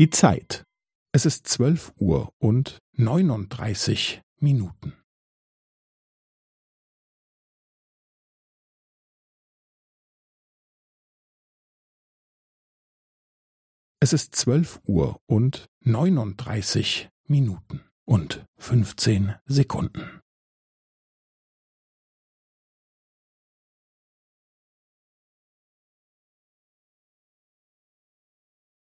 Die Zeit. Es ist zwölf Uhr und neununddreißig Minuten. Es ist zwölf Uhr und neununddreißig Minuten und fünfzehn Sekunden.